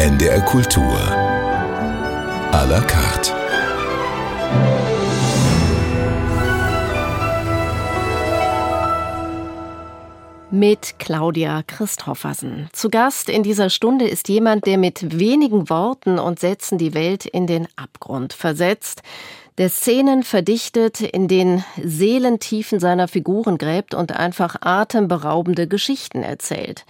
NDR Kultur. À la carte. Mit Claudia Christoffersen. Zu Gast in dieser Stunde ist jemand, der mit wenigen Worten und Sätzen die Welt in den Abgrund versetzt der Szenen verdichtet, in den Seelentiefen seiner Figuren gräbt und einfach atemberaubende Geschichten erzählt.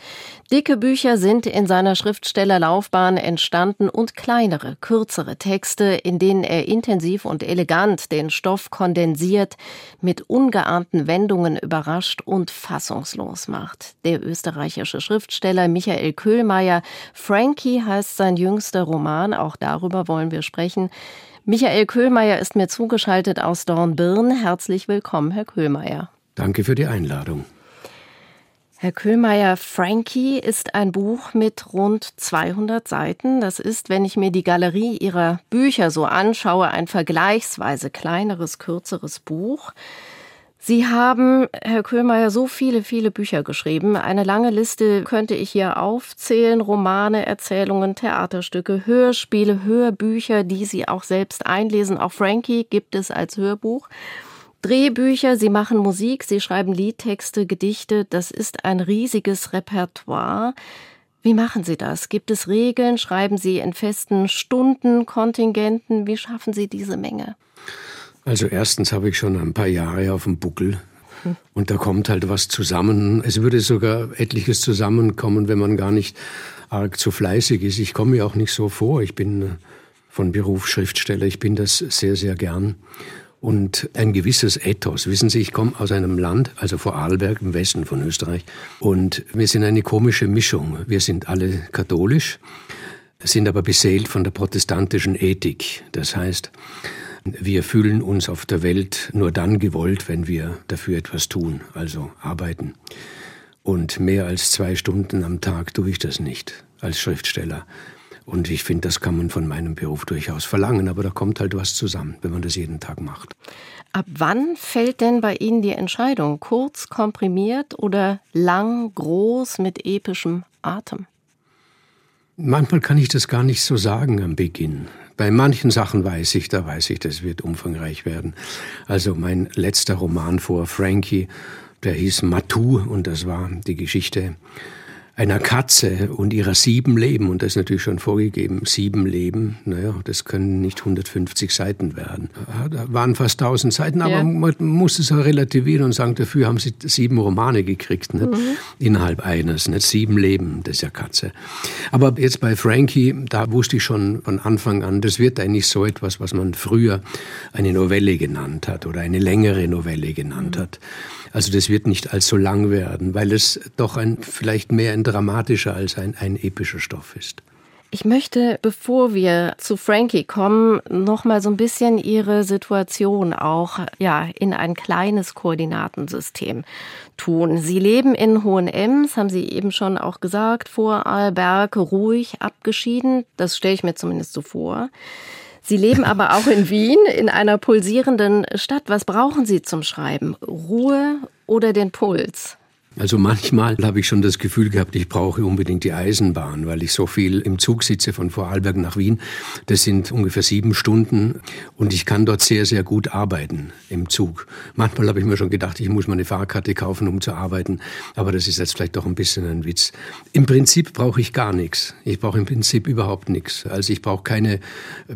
Dicke Bücher sind in seiner Schriftstellerlaufbahn entstanden und kleinere, kürzere Texte, in denen er intensiv und elegant den Stoff kondensiert, mit ungeahnten Wendungen überrascht und fassungslos macht. Der österreichische Schriftsteller Michael Köhlmeier, Frankie heißt sein jüngster Roman, auch darüber wollen wir sprechen, Michael Köhlmeier ist mir zugeschaltet aus Dornbirn. Herzlich willkommen, Herr Köhlmeier. Danke für die Einladung. Herr Köhlmeier, Frankie ist ein Buch mit rund 200 Seiten. Das ist, wenn ich mir die Galerie Ihrer Bücher so anschaue, ein vergleichsweise kleineres, kürzeres Buch. Sie haben, Herr Köhlmeier, so viele, viele Bücher geschrieben. Eine lange Liste könnte ich hier aufzählen. Romane, Erzählungen, Theaterstücke, Hörspiele, Hörbücher, die Sie auch selbst einlesen. Auch Frankie gibt es als Hörbuch. Drehbücher, Sie machen Musik, Sie schreiben Liedtexte, Gedichte. Das ist ein riesiges Repertoire. Wie machen Sie das? Gibt es Regeln? Schreiben Sie in festen Stunden, Kontingenten? Wie schaffen Sie diese Menge? Also erstens habe ich schon ein paar Jahre auf dem Buckel und da kommt halt was zusammen. Es würde sogar etliches zusammenkommen, wenn man gar nicht arg zu fleißig ist. Ich komme mir auch nicht so vor. Ich bin äh, von Beruf Schriftsteller. Ich bin das sehr, sehr gern. Und ein gewisses Ethos. Wissen Sie, ich komme aus einem Land, also vor Arlberg im Westen von Österreich. Und wir sind eine komische Mischung. Wir sind alle katholisch, sind aber beseelt von der protestantischen Ethik. Das heißt, wir fühlen uns auf der Welt nur dann gewollt, wenn wir dafür etwas tun, also arbeiten. Und mehr als zwei Stunden am Tag tue ich das nicht als Schriftsteller. Und ich finde, das kann man von meinem Beruf durchaus verlangen, aber da kommt halt was zusammen, wenn man das jeden Tag macht. Ab wann fällt denn bei Ihnen die Entscheidung? Kurz, komprimiert oder lang, groß, mit epischem Atem? Manchmal kann ich das gar nicht so sagen am Beginn. Bei manchen Sachen weiß ich, da weiß ich, das wird umfangreich werden. Also mein letzter Roman vor Frankie, der hieß Matu und das war die Geschichte einer Katze und ihrer sieben Leben, und das ist natürlich schon vorgegeben, sieben Leben, naja, das können nicht 150 Seiten werden. Da waren fast 1000 Seiten, aber ja. man muss es auch relativieren und sagen, dafür haben sie sieben Romane gekriegt, nicht? Mhm. innerhalb eines, nicht? sieben Leben, das ist ja Katze. Aber jetzt bei Frankie, da wusste ich schon von Anfang an, das wird eigentlich so etwas, was man früher eine Novelle genannt hat oder eine längere Novelle genannt mhm. hat. Also das wird nicht allzu lang werden, weil es doch ein, vielleicht mehr ein dramatischer als ein, ein epischer Stoff ist. Ich möchte, bevor wir zu Frankie kommen, noch mal so ein bisschen Ihre Situation auch ja in ein kleines Koordinatensystem tun. Sie leben in Hohenems, haben Sie eben schon auch gesagt, vor Arlberg, ruhig, abgeschieden. Das stelle ich mir zumindest so vor. Sie leben aber auch in Wien, in einer pulsierenden Stadt. Was brauchen Sie zum Schreiben? Ruhe oder den Puls? Also manchmal habe ich schon das Gefühl gehabt, ich brauche unbedingt die Eisenbahn, weil ich so viel im Zug sitze von Vorarlberg nach Wien. Das sind ungefähr sieben Stunden und ich kann dort sehr, sehr gut arbeiten im Zug. Manchmal habe ich mir schon gedacht, ich muss mir eine Fahrkarte kaufen, um zu arbeiten, aber das ist jetzt vielleicht doch ein bisschen ein Witz. Im Prinzip brauche ich gar nichts. Ich brauche im Prinzip überhaupt nichts. Also ich brauche keine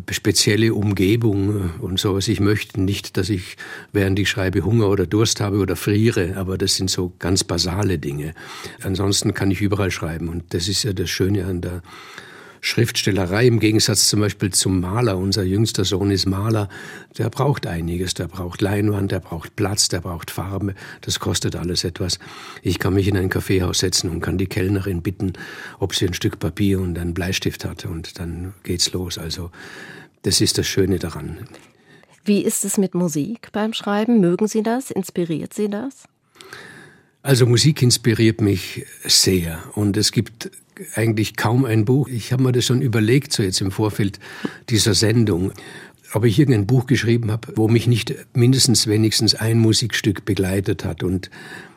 spezielle Umgebung und sowas. Ich möchte nicht, dass ich, während ich schreibe, Hunger oder Durst habe oder friere, aber das sind so ganz basale basale Dinge. Ansonsten kann ich überall schreiben und das ist ja das Schöne an der Schriftstellerei im Gegensatz zum Beispiel zum Maler. Unser jüngster Sohn ist Maler. Der braucht einiges. Der braucht Leinwand, der braucht Platz, der braucht Farbe. Das kostet alles etwas. Ich kann mich in ein Kaffeehaus setzen und kann die Kellnerin bitten, ob sie ein Stück Papier und einen Bleistift hat und dann geht's los. Also das ist das Schöne daran. Wie ist es mit Musik beim Schreiben? Mögen Sie das? Inspiriert Sie das? Also Musik inspiriert mich sehr und es gibt eigentlich kaum ein Buch. Ich habe mir das schon überlegt, so jetzt im Vorfeld dieser Sendung, ob ich irgendein Buch geschrieben habe, wo mich nicht mindestens wenigstens ein Musikstück begleitet hat. Und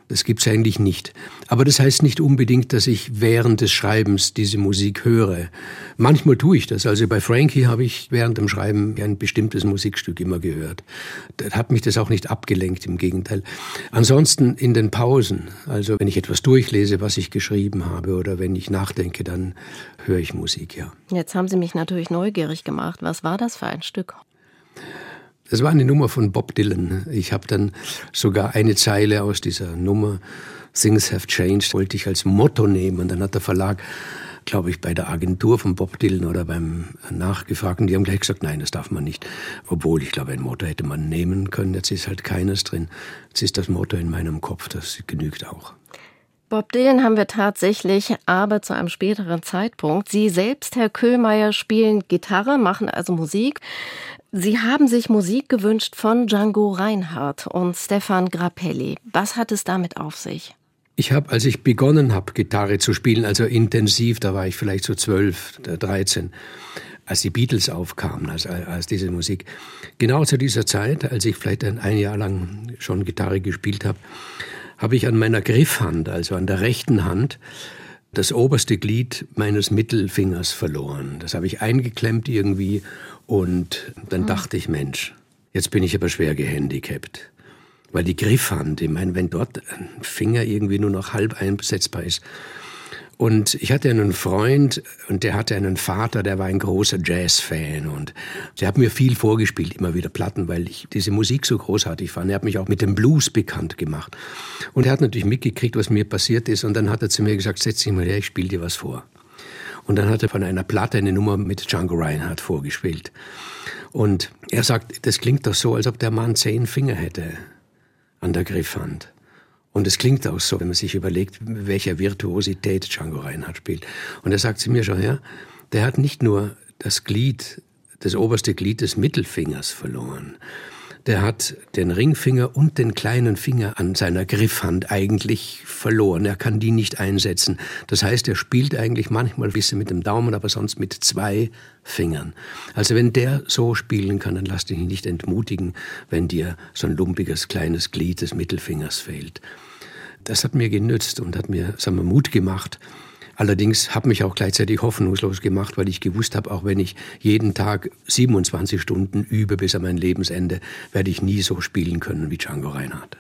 Das gibt's eigentlich nicht. Aber das heißt nicht unbedingt, dass ich während des Schreibens diese Musik höre. Manchmal tue ich das. Also bei Frankie habe ich während dem Schreiben ein bestimmtes Musikstück immer gehört. Da hat mich das auch nicht abgelenkt, im Gegenteil. Ansonsten in den Pausen, also wenn ich etwas durchlese, was ich geschrieben habe oder wenn ich nachdenke, dann höre ich Musik, ja. Jetzt haben Sie mich natürlich neugierig gemacht. Was war das für ein Stück? Das war eine Nummer von Bob Dylan. Ich habe dann sogar eine Zeile aus dieser Nummer, Things Have Changed, wollte ich als Motto nehmen. Und dann hat der Verlag, glaube ich, bei der Agentur von Bob Dylan oder beim Nachgefragten, die haben gleich gesagt, nein, das darf man nicht. Obwohl, ich glaube, ein Motto hätte man nehmen können. Jetzt ist halt keines drin. Jetzt ist das Motto in meinem Kopf, das genügt auch. Bob Dylan haben wir tatsächlich, aber zu einem späteren Zeitpunkt. Sie selbst, Herr Köhlmeier, spielen Gitarre, machen also Musik. Sie haben sich Musik gewünscht von Django Reinhardt und Stefan Grappelli. Was hat es damit auf sich? Ich habe, als ich begonnen habe, Gitarre zu spielen, also intensiv, da war ich vielleicht so zwölf, dreizehn, als die Beatles aufkamen, als, als diese Musik. Genau zu dieser Zeit, als ich vielleicht ein, ein Jahr lang schon Gitarre gespielt habe, habe ich an meiner Griffhand, also an der rechten Hand, das oberste Glied meines Mittelfingers verloren. Das habe ich eingeklemmt irgendwie und dann mhm. dachte ich, Mensch, jetzt bin ich aber schwer gehandicapt. Weil die Griffhand, ich meine, wenn dort ein Finger irgendwie nur noch halb einsetzbar ist. Und ich hatte einen Freund und der hatte einen Vater, der war ein großer Jazz-Fan und der hat mir viel vorgespielt, immer wieder Platten, weil ich diese Musik so großartig fand. Er hat mich auch mit dem Blues bekannt gemacht. Und er hat natürlich mitgekriegt, was mir passiert ist und dann hat er zu mir gesagt, setz dich mal her, ich spiele dir was vor. Und dann hat er von einer Platte eine Nummer mit Django Reinhardt vorgespielt. Und er sagt, das klingt doch so, als ob der Mann zehn Finger hätte an der Griffhand. Und es klingt auch so, wenn man sich überlegt, welcher Virtuosität Django Reinhardt spielt. Und er sagt zu mir schon, ja, der hat nicht nur das Glied, das oberste Glied des Mittelfingers verloren, der hat den Ringfinger und den kleinen Finger an seiner Griffhand eigentlich verloren. Er kann die nicht einsetzen. Das heißt, er spielt eigentlich manchmal ein bisschen mit dem Daumen, aber sonst mit zwei Fingern. Also wenn der so spielen kann, dann lass dich nicht entmutigen, wenn dir so ein lumpiges kleines Glied des Mittelfingers fehlt. Das hat mir genützt und hat mir, sagen wir, Mut gemacht, Allerdings habe mich auch gleichzeitig hoffnungslos gemacht, weil ich gewusst habe, auch wenn ich jeden Tag 27 Stunden übe bis an mein Lebensende, werde ich nie so spielen können wie Django Reinhardt.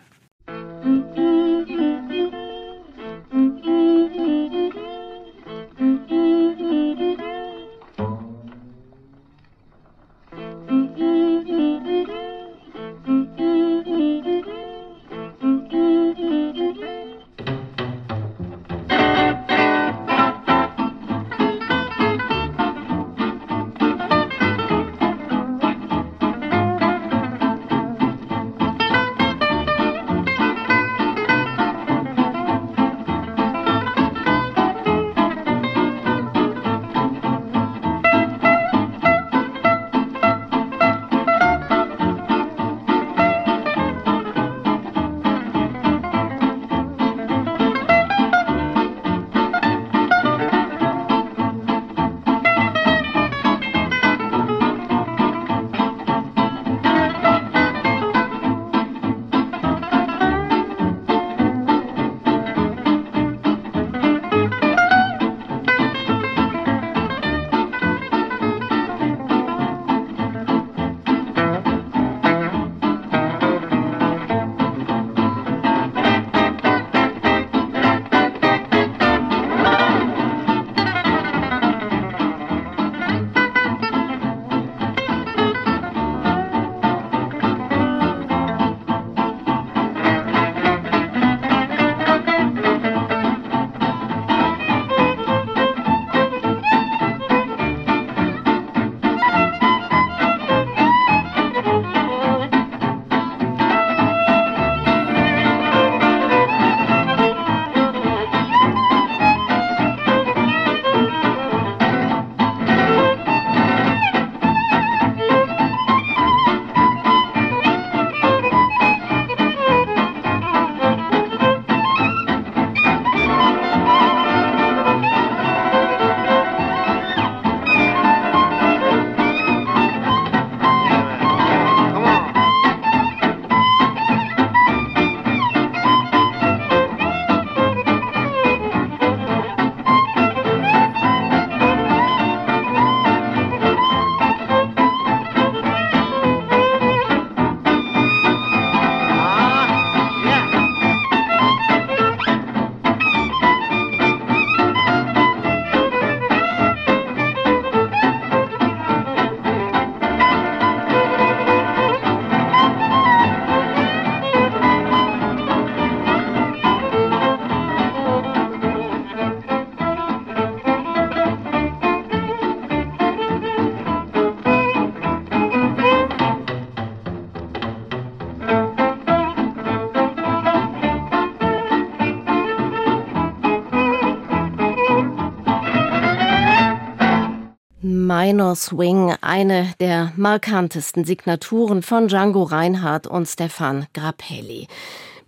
Minor Swing, eine der markantesten Signaturen von Django Reinhardt und Stefan Grappelli.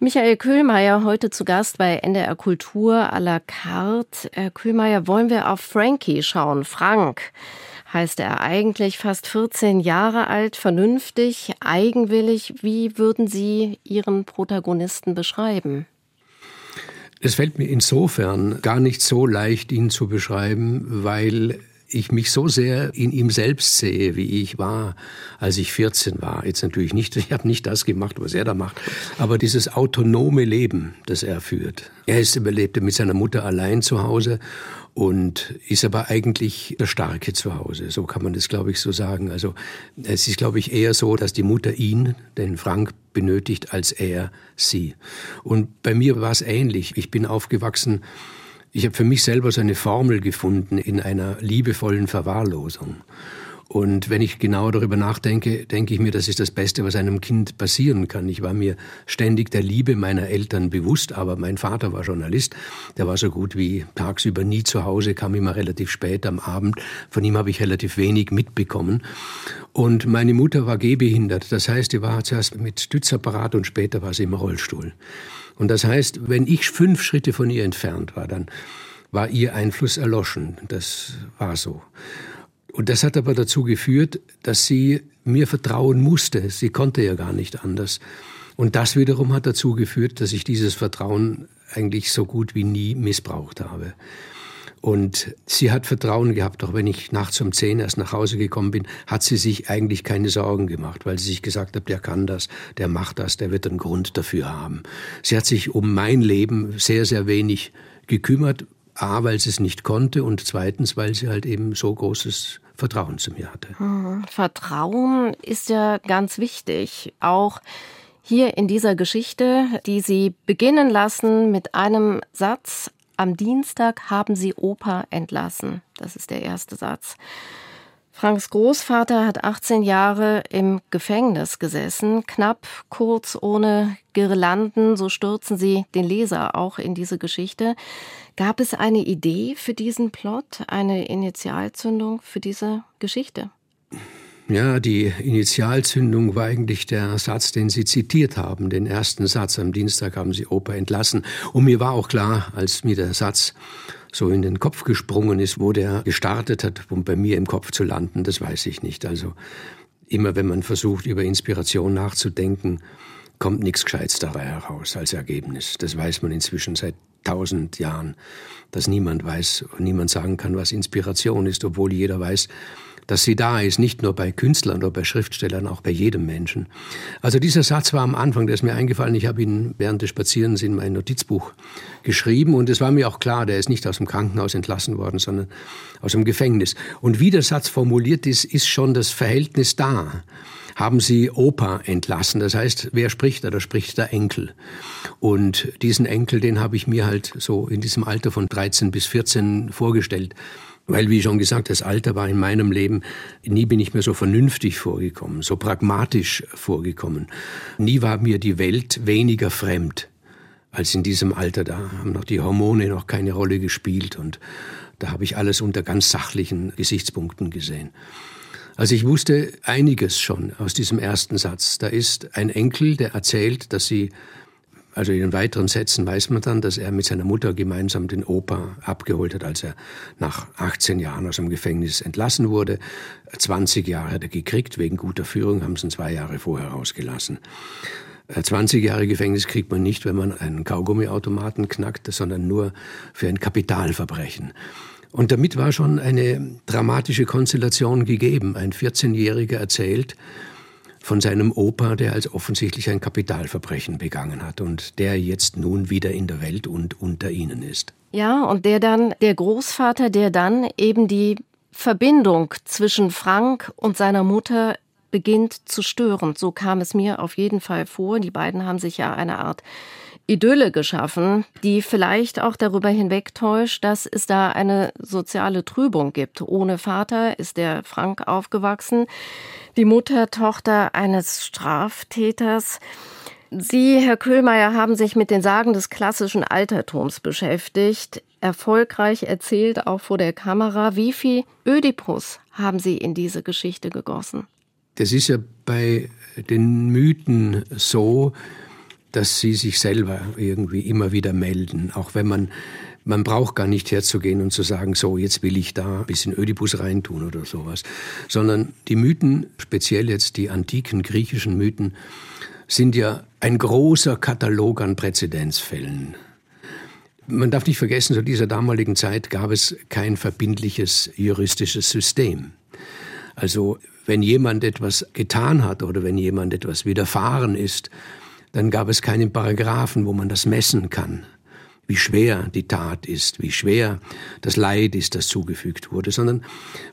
Michael Köhlmeier heute zu Gast bei NDR Kultur à la carte. Herr Köhlmeier, wollen wir auf Frankie schauen? Frank heißt er eigentlich fast 14 Jahre alt, vernünftig, eigenwillig. Wie würden Sie Ihren Protagonisten beschreiben? Es fällt mir insofern gar nicht so leicht, ihn zu beschreiben, weil ich mich so sehr in ihm selbst sehe, wie ich war, als ich 14 war. Jetzt natürlich nicht, ich habe nicht das gemacht, was er da macht, aber dieses autonome Leben, das er führt. Er ist überlebte mit seiner Mutter allein zu Hause und ist aber eigentlich der Starke zu Hause. So kann man das, glaube ich, so sagen. Also es ist, glaube ich, eher so, dass die Mutter ihn, den Frank, benötigt, als er sie. Und bei mir war es ähnlich. Ich bin aufgewachsen ich habe für mich selber so eine Formel gefunden in einer liebevollen Verwahrlosung. Und wenn ich genau darüber nachdenke, denke ich mir, das ist das Beste, was einem Kind passieren kann. Ich war mir ständig der Liebe meiner Eltern bewusst, aber mein Vater war Journalist. Der war so gut wie tagsüber nie zu Hause, kam immer relativ spät am Abend. Von ihm habe ich relativ wenig mitbekommen. Und meine Mutter war gehbehindert. Das heißt, sie war zuerst mit Stützapparat und später war sie im Rollstuhl. Und das heißt, wenn ich fünf Schritte von ihr entfernt war, dann war ihr Einfluss erloschen. Das war so. Und das hat aber dazu geführt, dass sie mir vertrauen musste. Sie konnte ja gar nicht anders. Und das wiederum hat dazu geführt, dass ich dieses Vertrauen eigentlich so gut wie nie missbraucht habe. Und sie hat Vertrauen gehabt, auch wenn ich nachts um zehn erst nach Hause gekommen bin, hat sie sich eigentlich keine Sorgen gemacht, weil sie sich gesagt hat, der kann das, der macht das, der wird einen Grund dafür haben. Sie hat sich um mein Leben sehr, sehr wenig gekümmert, A, weil sie es nicht konnte und zweitens, weil sie halt eben so großes Vertrauen zu mir hatte. Hm, Vertrauen ist ja ganz wichtig, auch hier in dieser Geschichte, die Sie beginnen lassen mit einem Satz, am Dienstag haben sie Opa entlassen. Das ist der erste Satz. Franks Großvater hat 18 Jahre im Gefängnis gesessen, knapp, kurz, ohne Girlanden, so stürzen sie den Leser auch in diese Geschichte. Gab es eine Idee für diesen Plot, eine Initialzündung für diese Geschichte? Ja, die Initialzündung war eigentlich der Satz, den Sie zitiert haben, den ersten Satz. Am Dienstag haben Sie Opa entlassen. Und mir war auch klar, als mir der Satz so in den Kopf gesprungen ist, wo der gestartet hat, um bei mir im Kopf zu landen, das weiß ich nicht. Also immer wenn man versucht, über Inspiration nachzudenken, kommt nichts Gescheites dabei heraus als Ergebnis. Das weiß man inzwischen seit tausend Jahren, dass niemand weiß und niemand sagen kann, was Inspiration ist, obwohl jeder weiß, dass sie da ist, nicht nur bei Künstlern oder bei Schriftstellern, auch bei jedem Menschen. Also dieser Satz war am Anfang, der ist mir eingefallen, ich habe ihn während des Spazierens in mein Notizbuch geschrieben und es war mir auch klar, der ist nicht aus dem Krankenhaus entlassen worden, sondern aus dem Gefängnis. Und wie der Satz formuliert ist, ist schon das Verhältnis da haben sie Opa entlassen. Das heißt, wer spricht da? Da spricht der Enkel. Und diesen Enkel, den habe ich mir halt so in diesem Alter von 13 bis 14 vorgestellt. Weil, wie schon gesagt, das Alter war in meinem Leben, nie bin ich mir so vernünftig vorgekommen, so pragmatisch vorgekommen. Nie war mir die Welt weniger fremd als in diesem Alter. Da haben noch die Hormone noch keine Rolle gespielt und da habe ich alles unter ganz sachlichen Gesichtspunkten gesehen. Also ich wusste einiges schon aus diesem ersten Satz. Da ist ein Enkel, der erzählt, dass sie also in den weiteren Sätzen weiß man dann, dass er mit seiner Mutter gemeinsam den Opa abgeholt hat, als er nach 18 Jahren aus dem Gefängnis entlassen wurde. 20 Jahre hat er gekriegt, wegen guter Führung haben sie ihn zwei Jahre vorher rausgelassen. 20 Jahre Gefängnis kriegt man nicht, wenn man einen Kaugummiautomaten knackt, sondern nur für ein Kapitalverbrechen. Und damit war schon eine dramatische Konstellation gegeben. Ein 14-Jähriger erzählt, von seinem Opa, der als offensichtlich ein Kapitalverbrechen begangen hat und der jetzt nun wieder in der Welt und unter ihnen ist. Ja, und der dann, der Großvater, der dann eben die Verbindung zwischen Frank und seiner Mutter beginnt zu stören. So kam es mir auf jeden Fall vor. Die beiden haben sich ja eine Art Idylle geschaffen, die vielleicht auch darüber hinwegtäuscht, dass es da eine soziale Trübung gibt. Ohne Vater ist der Frank aufgewachsen, die Mutter, Tochter eines Straftäters. Sie, Herr Köhlmeier, haben sich mit den Sagen des klassischen Altertums beschäftigt. erfolgreich erzählt, auch vor der Kamera. Wie viel Ödipus haben Sie in diese Geschichte gegossen? Das ist ja bei den Mythen so, dass sie sich selber irgendwie immer wieder melden, auch wenn man man braucht gar nicht herzugehen und zu sagen, so, jetzt will ich da ein bisschen Ödipus reintun oder sowas, sondern die Mythen, speziell jetzt die antiken griechischen Mythen, sind ja ein großer Katalog an Präzedenzfällen. Man darf nicht vergessen, zu dieser damaligen Zeit gab es kein verbindliches juristisches System. Also wenn jemand etwas getan hat oder wenn jemand etwas widerfahren ist, dann gab es keinen Paragraphen, wo man das messen kann wie schwer die Tat ist, wie schwer das Leid ist, das zugefügt wurde, sondern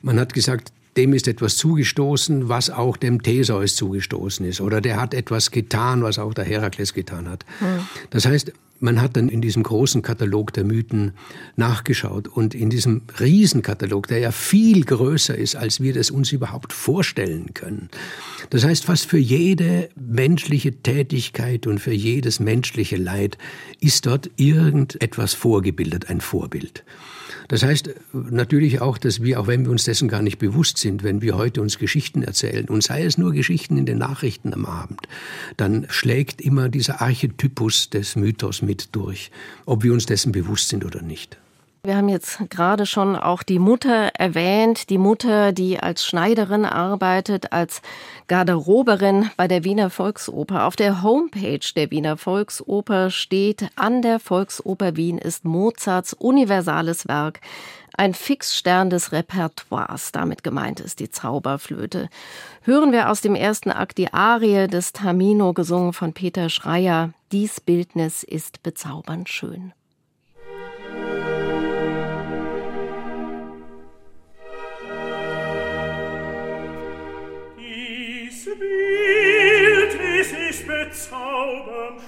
man hat gesagt, dem ist etwas zugestoßen, was auch dem Theseus zugestoßen ist. Oder der hat etwas getan, was auch der Herakles getan hat. Mhm. Das heißt, man hat dann in diesem großen Katalog der Mythen nachgeschaut und in diesem Riesenkatalog, der ja viel größer ist, als wir das uns überhaupt vorstellen können. Das heißt, fast für jede menschliche Tätigkeit und für jedes menschliche Leid ist dort irgendetwas vorgebildet, ein Vorbild. Das heißt natürlich auch, dass wir, auch wenn wir uns dessen gar nicht bewusst sind, wenn wir heute uns Geschichten erzählen, und sei es nur Geschichten in den Nachrichten am Abend, dann schlägt immer dieser Archetypus des Mythos mit durch, ob wir uns dessen bewusst sind oder nicht. Wir haben jetzt gerade schon auch die Mutter erwähnt, die Mutter, die als Schneiderin arbeitet, als Garderoberin bei der Wiener Volksoper. Auf der Homepage der Wiener Volksoper steht, an der Volksoper Wien ist Mozarts universales Werk ein Fixstern des Repertoires. Damit gemeint ist die Zauberflöte. Hören wir aus dem ersten Akt die Arie des Tamino, gesungen von Peter Schreier. Dies Bildnis ist bezaubernd schön. Bezaubernd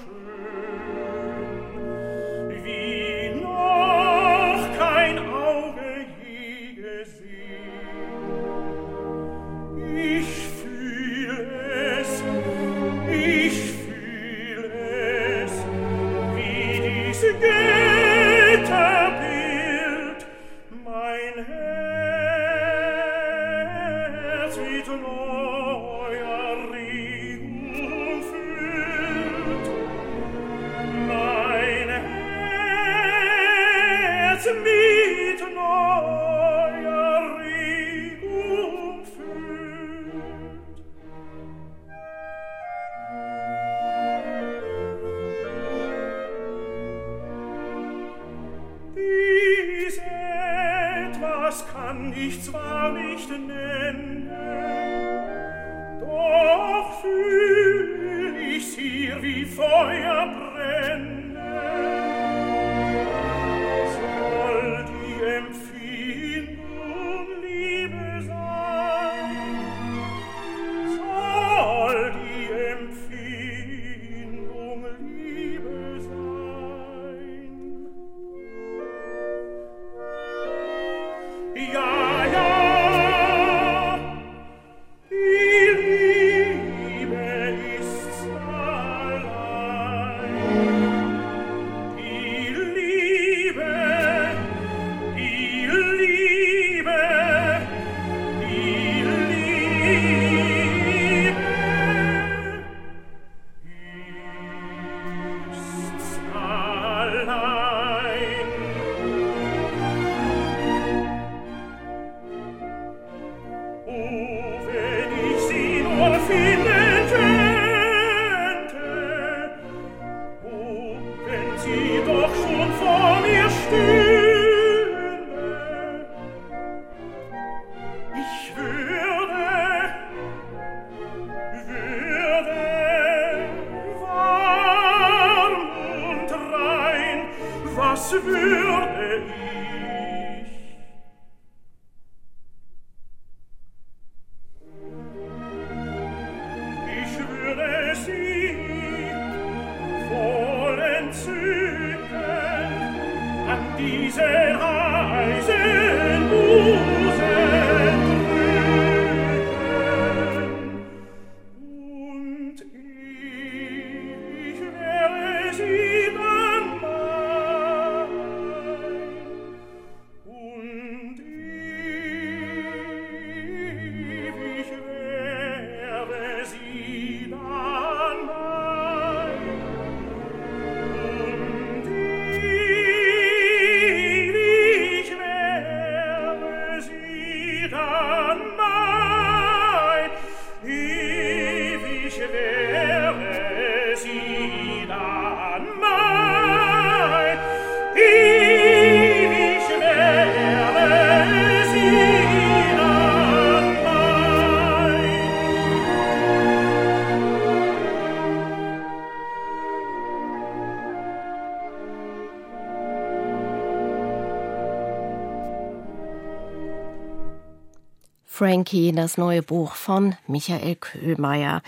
Frankie, das neue Buch von Michael Köhlmeier.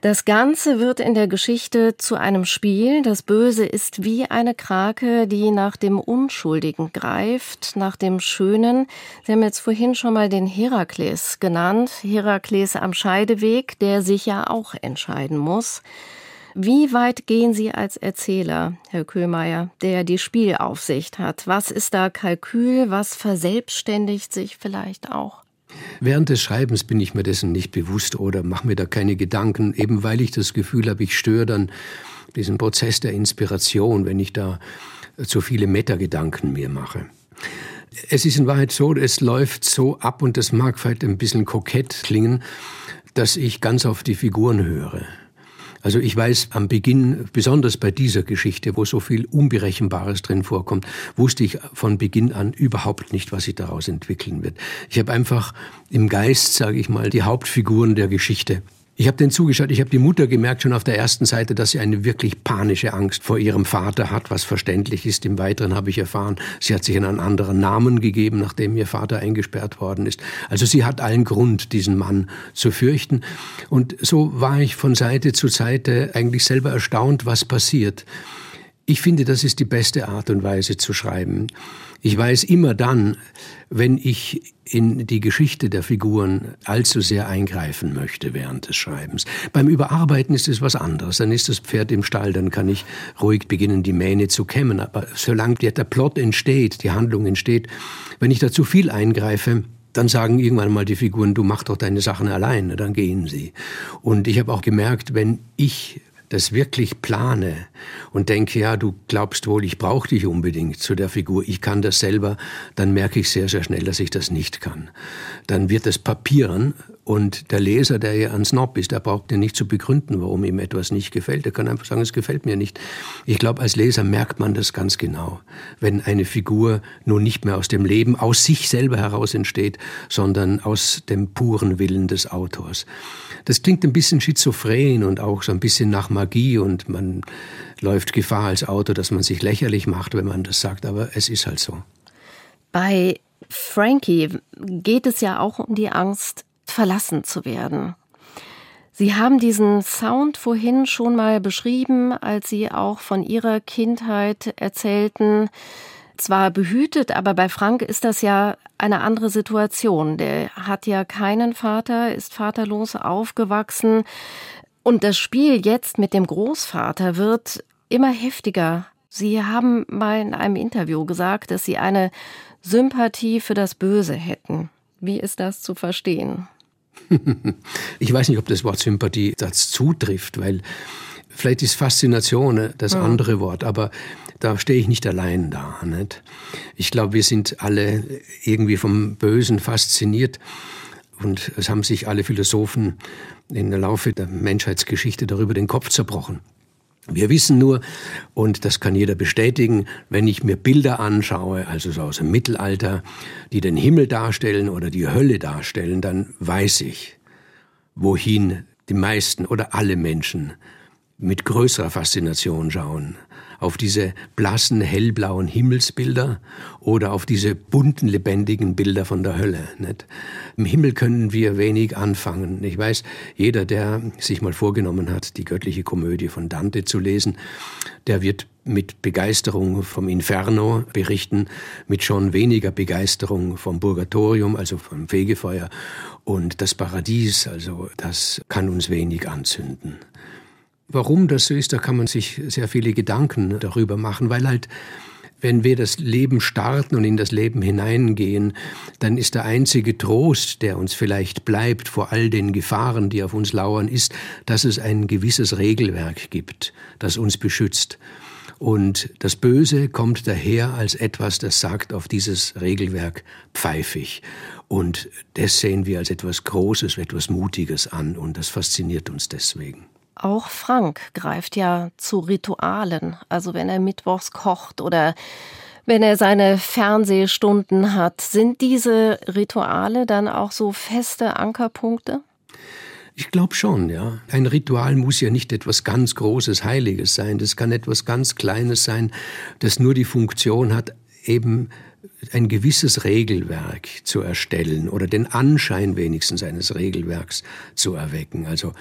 Das Ganze wird in der Geschichte zu einem Spiel. Das Böse ist wie eine Krake, die nach dem Unschuldigen greift, nach dem Schönen. Sie haben jetzt vorhin schon mal den Herakles genannt. Herakles am Scheideweg, der sich ja auch entscheiden muss. Wie weit gehen Sie als Erzähler, Herr Köhlmeier, der die Spielaufsicht hat? Was ist da Kalkül? Was verselbstständigt sich vielleicht auch? Während des Schreibens bin ich mir dessen nicht bewusst oder mache mir da keine Gedanken, eben weil ich das Gefühl habe, ich störe dann diesen Prozess der Inspiration, wenn ich da zu viele Metagedanken mir mache. Es ist in Wahrheit so, es läuft so ab und das mag vielleicht ein bisschen kokett klingen, dass ich ganz auf die Figuren höre. Also ich weiß am Beginn, besonders bei dieser Geschichte, wo so viel Unberechenbares drin vorkommt, wusste ich von Beginn an überhaupt nicht, was sich daraus entwickeln wird. Ich habe einfach im Geist, sage ich mal, die Hauptfiguren der Geschichte ich habe den zugeschaut, ich habe die Mutter gemerkt schon auf der ersten Seite, dass sie eine wirklich panische Angst vor ihrem Vater hat, was verständlich ist. Im Weiteren habe ich erfahren, sie hat sich einen anderen Namen gegeben, nachdem ihr Vater eingesperrt worden ist. Also sie hat allen Grund, diesen Mann zu fürchten. Und so war ich von Seite zu Seite eigentlich selber erstaunt, was passiert. Ich finde, das ist die beste Art und Weise zu schreiben. Ich weiß immer dann, wenn ich in die Geschichte der Figuren allzu sehr eingreifen möchte während des Schreibens. Beim Überarbeiten ist es was anderes. Dann ist das Pferd im Stall, dann kann ich ruhig beginnen, die Mähne zu kämmen. Aber solange der Plot entsteht, die Handlung entsteht, wenn ich da zu viel eingreife, dann sagen irgendwann mal die Figuren, du mach doch deine Sachen alleine, dann gehen sie. Und ich habe auch gemerkt, wenn ich das wirklich plane und denke, ja, du glaubst wohl, ich brauche dich unbedingt zu der Figur, ich kann das selber, dann merke ich sehr, sehr schnell, dass ich das nicht kann. Dann wird es papieren und der Leser, der ja ein Snob ist, der braucht ja nicht zu begründen, warum ihm etwas nicht gefällt. Er kann einfach sagen, es gefällt mir nicht. Ich glaube, als Leser merkt man das ganz genau, wenn eine Figur nun nicht mehr aus dem Leben, aus sich selber heraus entsteht, sondern aus dem puren Willen des Autors. Das klingt ein bisschen schizophren und auch so ein bisschen nach Magie und man läuft Gefahr als Autor, dass man sich lächerlich macht, wenn man das sagt, aber es ist halt so. Bei Frankie geht es ja auch um die Angst, verlassen zu werden. Sie haben diesen Sound vorhin schon mal beschrieben, als Sie auch von Ihrer Kindheit erzählten. Zwar behütet, aber bei Frank ist das ja eine andere Situation. Der hat ja keinen Vater, ist vaterlos aufgewachsen. Und das Spiel jetzt mit dem Großvater wird immer heftiger. Sie haben mal in einem Interview gesagt, dass Sie eine Sympathie für das Böse hätten. Wie ist das zu verstehen? ich weiß nicht, ob das Wort Sympathie das zutrifft, weil vielleicht ist Faszination das andere Wort, aber da stehe ich nicht allein da. Nicht? Ich glaube, wir sind alle irgendwie vom Bösen fasziniert und es haben sich alle Philosophen im Laufe der Menschheitsgeschichte darüber den Kopf zerbrochen. Wir wissen nur, und das kann jeder bestätigen, wenn ich mir Bilder anschaue, also so aus dem Mittelalter, die den Himmel darstellen oder die Hölle darstellen, dann weiß ich, wohin die meisten oder alle Menschen mit größerer Faszination schauen auf diese blassen, hellblauen Himmelsbilder oder auf diese bunten, lebendigen Bilder von der Hölle. Nicht? Im Himmel können wir wenig anfangen. Ich weiß, jeder, der sich mal vorgenommen hat, die göttliche Komödie von Dante zu lesen, der wird mit Begeisterung vom Inferno berichten, mit schon weniger Begeisterung vom Purgatorium, also vom Fegefeuer und das Paradies, also das kann uns wenig anzünden. Warum das so ist, da kann man sich sehr viele Gedanken darüber machen, weil halt wenn wir das Leben starten und in das Leben hineingehen, dann ist der einzige Trost, der uns vielleicht bleibt vor all den Gefahren, die auf uns lauern, ist, dass es ein gewisses Regelwerk gibt, das uns beschützt. Und das Böse kommt daher als etwas, das sagt auf dieses Regelwerk pfeifig. Und das sehen wir als etwas Großes, etwas Mutiges an und das fasziniert uns deswegen. Auch Frank greift ja zu Ritualen. Also wenn er mittwochs kocht oder wenn er seine Fernsehstunden hat, sind diese Rituale dann auch so feste Ankerpunkte? Ich glaube schon, ja. Ein Ritual muss ja nicht etwas ganz Großes, Heiliges sein. Das kann etwas ganz Kleines sein, das nur die Funktion hat, eben ein gewisses Regelwerk zu erstellen oder den Anschein wenigstens eines Regelwerks zu erwecken. Also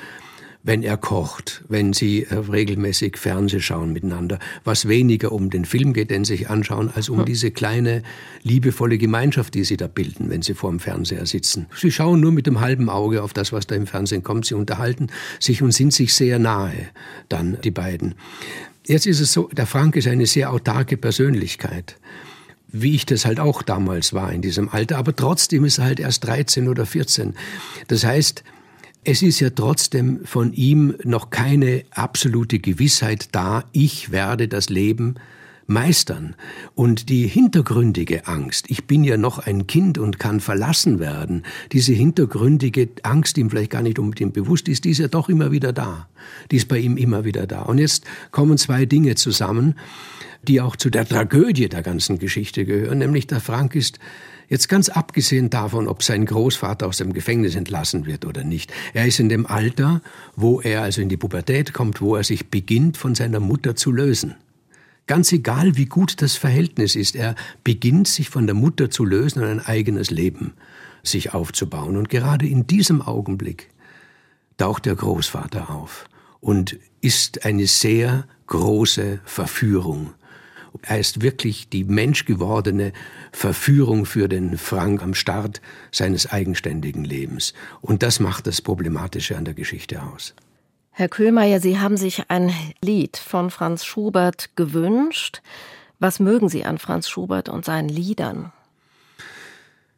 wenn er kocht, wenn sie äh, regelmäßig Fernseh schauen miteinander, was weniger um den Film geht, den sie sich anschauen, als um diese kleine, liebevolle Gemeinschaft, die sie da bilden, wenn sie vor dem Fernseher sitzen. Sie schauen nur mit dem halben Auge auf das, was da im Fernsehen kommt. Sie unterhalten sich und sind sich sehr nahe, dann die beiden. Jetzt ist es so, der Frank ist eine sehr autarke Persönlichkeit wie ich das halt auch damals war in diesem Alter, aber trotzdem ist er halt erst 13 oder 14. Das heißt, es ist ja trotzdem von ihm noch keine absolute Gewissheit da, ich werde das Leben meistern. Und die hintergründige Angst, ich bin ja noch ein Kind und kann verlassen werden, diese hintergründige Angst, die ihm vielleicht gar nicht unbedingt bewusst ist, die ist ja doch immer wieder da. Die ist bei ihm immer wieder da. Und jetzt kommen zwei Dinge zusammen, die auch zu der Tragödie der ganzen Geschichte gehören, nämlich der Frank ist Jetzt ganz abgesehen davon, ob sein Großvater aus dem Gefängnis entlassen wird oder nicht. Er ist in dem Alter, wo er also in die Pubertät kommt, wo er sich beginnt, von seiner Mutter zu lösen. Ganz egal, wie gut das Verhältnis ist, er beginnt sich von der Mutter zu lösen und ein eigenes Leben sich aufzubauen. Und gerade in diesem Augenblick taucht der Großvater auf und ist eine sehr große Verführung er ist wirklich die menschgewordene Verführung für den Frank am Start seines eigenständigen Lebens. Und das macht das Problematische an der Geschichte aus. Herr Köhlmeier, Sie haben sich ein Lied von Franz Schubert gewünscht. Was mögen Sie an Franz Schubert und seinen Liedern?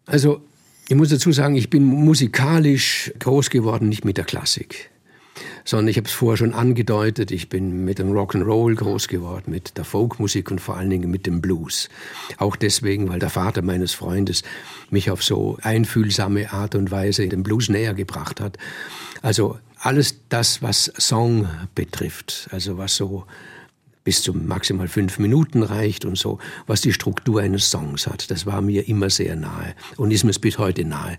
Also, ich muss dazu sagen, ich bin musikalisch groß geworden, nicht mit der Klassik sondern ich habe es vorher schon angedeutet, ich bin mit dem Rock'n'Roll groß geworden, mit der Folkmusik und vor allen Dingen mit dem Blues. Auch deswegen, weil der Vater meines Freundes mich auf so einfühlsame Art und Weise den Blues näher gebracht hat. Also alles das, was Song betrifft, also was so bis zu maximal fünf Minuten reicht und so, was die Struktur eines Songs hat. Das war mir immer sehr nahe und ist mir bis heute nahe.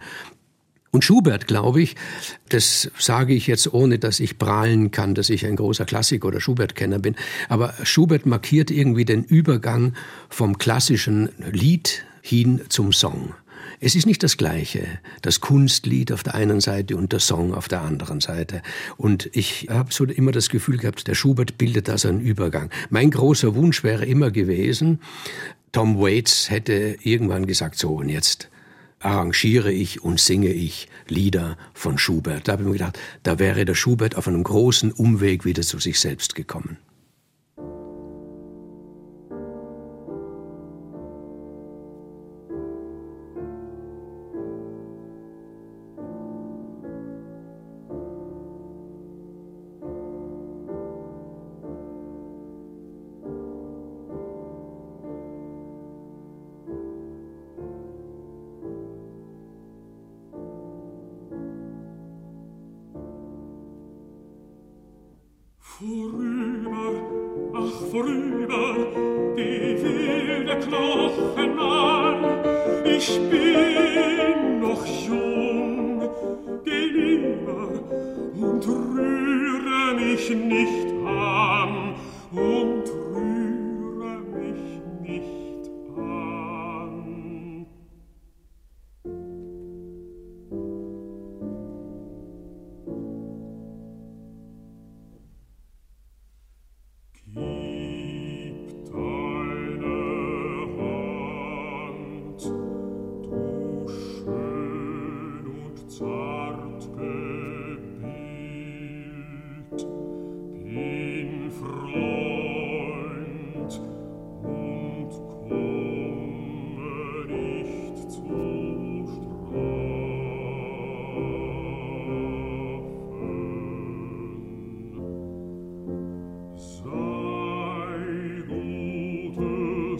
Und Schubert, glaube ich, das sage ich jetzt ohne, dass ich prahlen kann, dass ich ein großer Klassiker oder Schubert-Kenner bin, aber Schubert markiert irgendwie den Übergang vom klassischen Lied hin zum Song. Es ist nicht das Gleiche, das Kunstlied auf der einen Seite und der Song auf der anderen Seite. Und ich habe so immer das Gefühl gehabt, der Schubert bildet da so einen Übergang. Mein großer Wunsch wäre immer gewesen, Tom Waits hätte irgendwann gesagt, so und jetzt arrangiere ich und singe ich Lieder von Schubert. Da habe ich mir gedacht, da wäre der Schubert auf einem großen Umweg wieder zu sich selbst gekommen.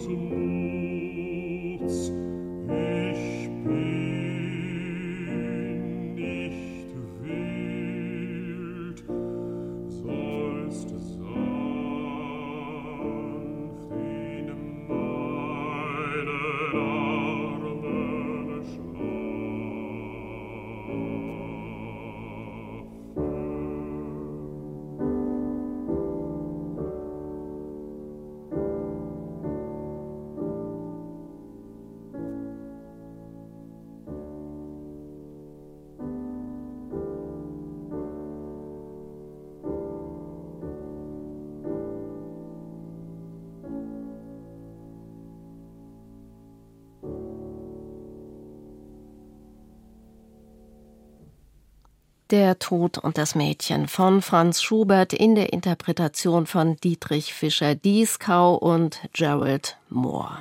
easy. Der Tod und das Mädchen von Franz Schubert in der Interpretation von Dietrich Fischer-Dieskau und Gerald Moore.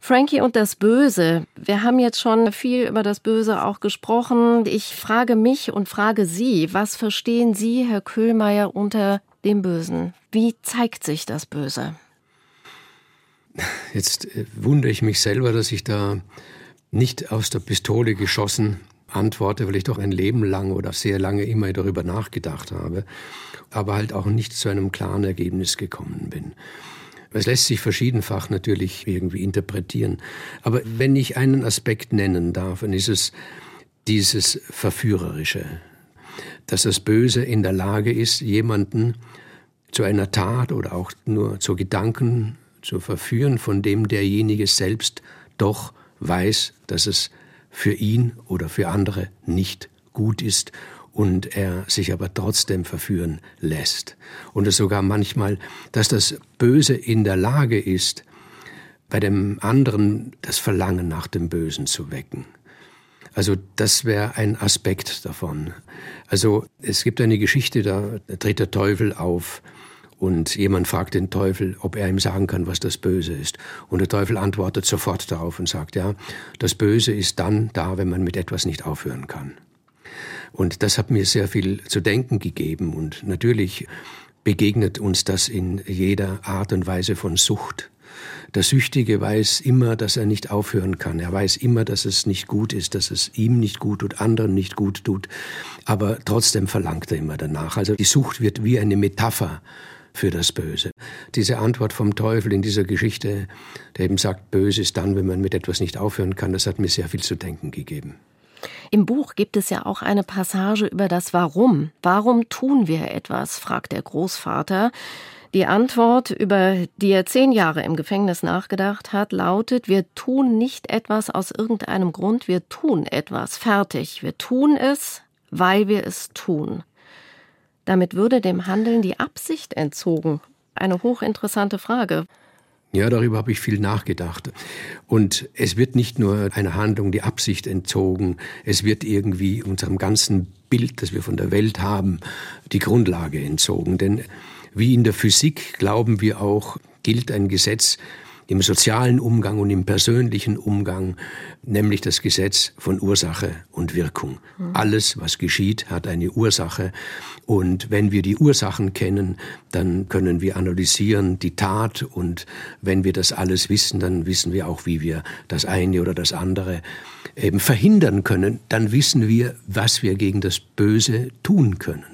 Frankie und das Böse. Wir haben jetzt schon viel über das Böse auch gesprochen. Ich frage mich und frage Sie, was verstehen Sie, Herr Köhlmeier, unter dem Bösen? Wie zeigt sich das Böse? Jetzt äh, wundere ich mich selber, dass ich da nicht aus der Pistole geschossen antworte, weil ich doch ein Leben lang oder sehr lange immer darüber nachgedacht habe, aber halt auch nicht zu einem klaren Ergebnis gekommen bin. Es lässt sich verschiedenfach natürlich irgendwie interpretieren. Aber wenn ich einen Aspekt nennen darf, dann ist es dieses Verführerische, dass das Böse in der Lage ist, jemanden zu einer Tat oder auch nur zu Gedanken zu verführen, von dem derjenige selbst doch weiß, dass es für ihn oder für andere nicht gut ist und er sich aber trotzdem verführen lässt. Und es sogar manchmal, dass das Böse in der Lage ist, bei dem anderen das Verlangen nach dem Bösen zu wecken. Also das wäre ein Aspekt davon. Also es gibt eine Geschichte, da tritt der Teufel auf und jemand fragt den Teufel, ob er ihm sagen kann, was das Böse ist. Und der Teufel antwortet sofort darauf und sagt, ja, das Böse ist dann da, wenn man mit etwas nicht aufhören kann. Und das hat mir sehr viel zu denken gegeben. Und natürlich begegnet uns das in jeder Art und Weise von Sucht. Der Süchtige weiß immer, dass er nicht aufhören kann. Er weiß immer, dass es nicht gut ist, dass es ihm nicht gut tut, anderen nicht gut tut. Aber trotzdem verlangt er immer danach. Also die Sucht wird wie eine Metapher für das Böse. Diese Antwort vom Teufel in dieser Geschichte, der eben sagt, böse ist dann, wenn man mit etwas nicht aufhören kann, das hat mir sehr viel zu denken gegeben. Im Buch gibt es ja auch eine Passage über das Warum. Warum tun wir etwas? fragt der Großvater. Die Antwort, über die er zehn Jahre im Gefängnis nachgedacht hat, lautet, wir tun nicht etwas aus irgendeinem Grund, wir tun etwas. Fertig. Wir tun es, weil wir es tun. Damit würde dem Handeln die Absicht entzogen. Eine hochinteressante Frage. Ja, darüber habe ich viel nachgedacht. Und es wird nicht nur einer Handlung die Absicht entzogen, es wird irgendwie unserem ganzen Bild, das wir von der Welt haben, die Grundlage entzogen. Denn wie in der Physik glauben wir auch, gilt ein Gesetz, im sozialen Umgang und im persönlichen Umgang, nämlich das Gesetz von Ursache und Wirkung. Mhm. Alles, was geschieht, hat eine Ursache. Und wenn wir die Ursachen kennen, dann können wir analysieren die Tat. Und wenn wir das alles wissen, dann wissen wir auch, wie wir das eine oder das andere eben verhindern können. Dann wissen wir, was wir gegen das Böse tun können.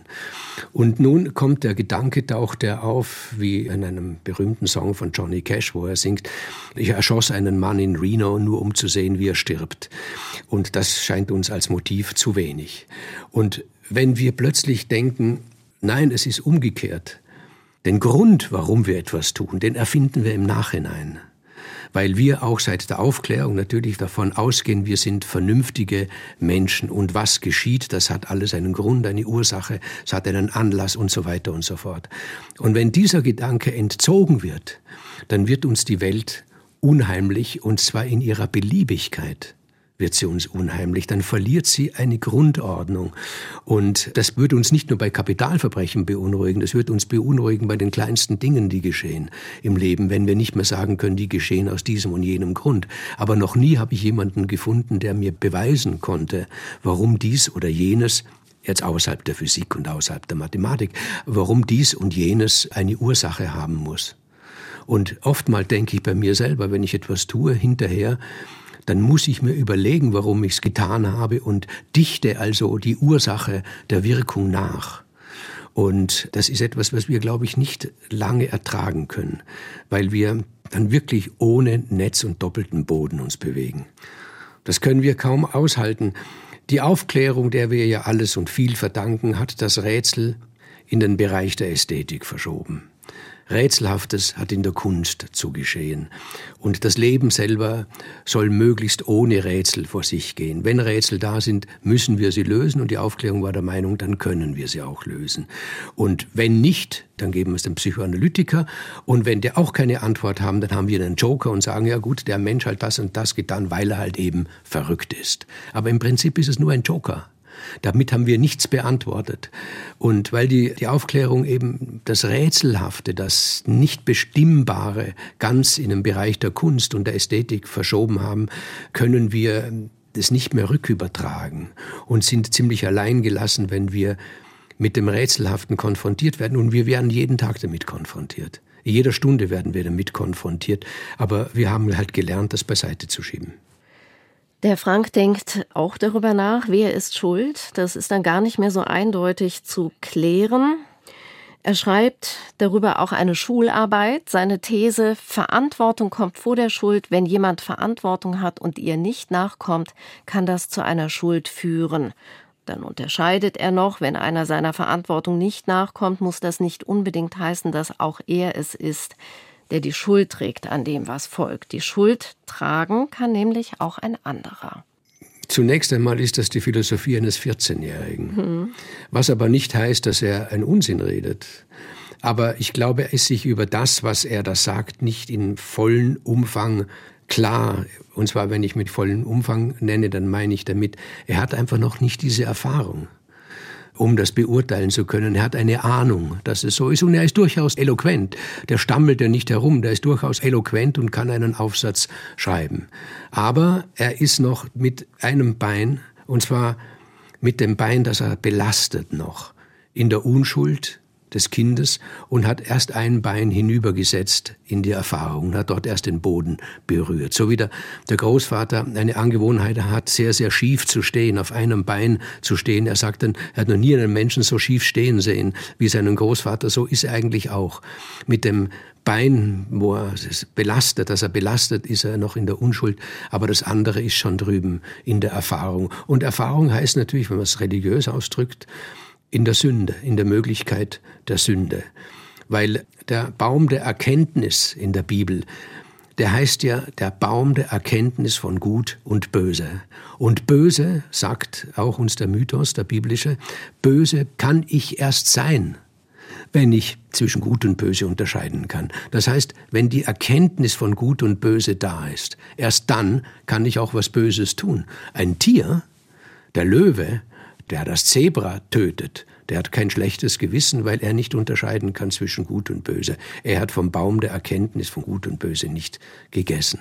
Und nun kommt der Gedanke, taucht er auf, wie in einem berühmten Song von Johnny Cash, wo er singt, ich erschoss einen Mann in Reno, nur um zu sehen, wie er stirbt. Und das scheint uns als Motiv zu wenig. Und wenn wir plötzlich denken, nein, es ist umgekehrt, den Grund, warum wir etwas tun, den erfinden wir im Nachhinein weil wir auch seit der Aufklärung natürlich davon ausgehen, wir sind vernünftige Menschen und was geschieht, das hat alles einen Grund, eine Ursache, es hat einen Anlass und so weiter und so fort. Und wenn dieser Gedanke entzogen wird, dann wird uns die Welt unheimlich und zwar in ihrer Beliebigkeit wird sie uns unheimlich, dann verliert sie eine Grundordnung. Und das würde uns nicht nur bei Kapitalverbrechen beunruhigen, das wird uns beunruhigen bei den kleinsten Dingen, die geschehen im Leben, wenn wir nicht mehr sagen können, die geschehen aus diesem und jenem Grund. Aber noch nie habe ich jemanden gefunden, der mir beweisen konnte, warum dies oder jenes jetzt außerhalb der Physik und außerhalb der Mathematik, warum dies und jenes eine Ursache haben muss. Und oftmal denke ich bei mir selber, wenn ich etwas tue, hinterher, dann muss ich mir überlegen, warum ich es getan habe und dichte also die Ursache der Wirkung nach. Und das ist etwas, was wir, glaube ich, nicht lange ertragen können, weil wir dann wirklich ohne Netz und doppelten Boden uns bewegen. Das können wir kaum aushalten. Die Aufklärung, der wir ja alles und viel verdanken, hat das Rätsel in den Bereich der Ästhetik verschoben. Rätselhaftes hat in der Kunst zu geschehen. Und das Leben selber soll möglichst ohne Rätsel vor sich gehen. Wenn Rätsel da sind, müssen wir sie lösen und die Aufklärung war der Meinung, dann können wir sie auch lösen. Und wenn nicht, dann geben wir es dem Psychoanalytiker und wenn der auch keine Antwort haben, dann haben wir einen Joker und sagen, ja gut, der Mensch hat das und das getan, weil er halt eben verrückt ist. Aber im Prinzip ist es nur ein Joker. Damit haben wir nichts beantwortet. Und weil die, die Aufklärung eben das Rätselhafte, das nicht bestimmbare ganz in den Bereich der Kunst und der Ästhetik verschoben haben, können wir das nicht mehr rückübertragen und sind ziemlich allein gelassen, wenn wir mit dem Rätselhaften konfrontiert werden. Und wir werden jeden Tag damit konfrontiert. Jeder Stunde werden wir damit konfrontiert. Aber wir haben halt gelernt, das beiseite zu schieben. Der Frank denkt auch darüber nach, wer ist schuld. Das ist dann gar nicht mehr so eindeutig zu klären. Er schreibt darüber auch eine Schularbeit. Seine These, Verantwortung kommt vor der Schuld. Wenn jemand Verantwortung hat und ihr nicht nachkommt, kann das zu einer Schuld führen. Dann unterscheidet er noch, wenn einer seiner Verantwortung nicht nachkommt, muss das nicht unbedingt heißen, dass auch er es ist, der die Schuld trägt an dem, was folgt. Die Schuld tragen kann nämlich auch ein anderer. Zunächst einmal ist das die Philosophie eines 14-Jährigen. Mhm. Was aber nicht heißt, dass er einen Unsinn redet. Aber ich glaube, er ist sich über das, was er da sagt, nicht in vollen Umfang klar. Und zwar, wenn ich mit vollen Umfang nenne, dann meine ich damit, er hat einfach noch nicht diese Erfahrung um das beurteilen zu können. Er hat eine Ahnung, dass es so ist und er ist durchaus eloquent. Der stammelt ja nicht herum, der ist durchaus eloquent und kann einen Aufsatz schreiben. Aber er ist noch mit einem Bein, und zwar mit dem Bein, das er belastet noch, in der Unschuld des Kindes und hat erst ein Bein hinübergesetzt in die Erfahrung, hat dort erst den Boden berührt. So wie der, der Großvater eine Angewohnheit hat, sehr, sehr schief zu stehen, auf einem Bein zu stehen. Er sagt dann, er hat noch nie einen Menschen so schief stehen sehen wie seinen Großvater. So ist er eigentlich auch. Mit dem Bein, wo er belastet, dass er belastet, ist er noch in der Unschuld, aber das andere ist schon drüben in der Erfahrung. Und Erfahrung heißt natürlich, wenn man es religiös ausdrückt, in der Sünde, in der Möglichkeit der Sünde. Weil der Baum der Erkenntnis in der Bibel, der heißt ja der Baum der Erkenntnis von Gut und Böse. Und Böse, sagt auch uns der Mythos, der biblische, Böse kann ich erst sein, wenn ich zwischen Gut und Böse unterscheiden kann. Das heißt, wenn die Erkenntnis von Gut und Böse da ist, erst dann kann ich auch was Böses tun. Ein Tier, der Löwe, der das Zebra tötet, der hat kein schlechtes Gewissen, weil er nicht unterscheiden kann zwischen Gut und Böse. Er hat vom Baum der Erkenntnis von Gut und Böse nicht gegessen.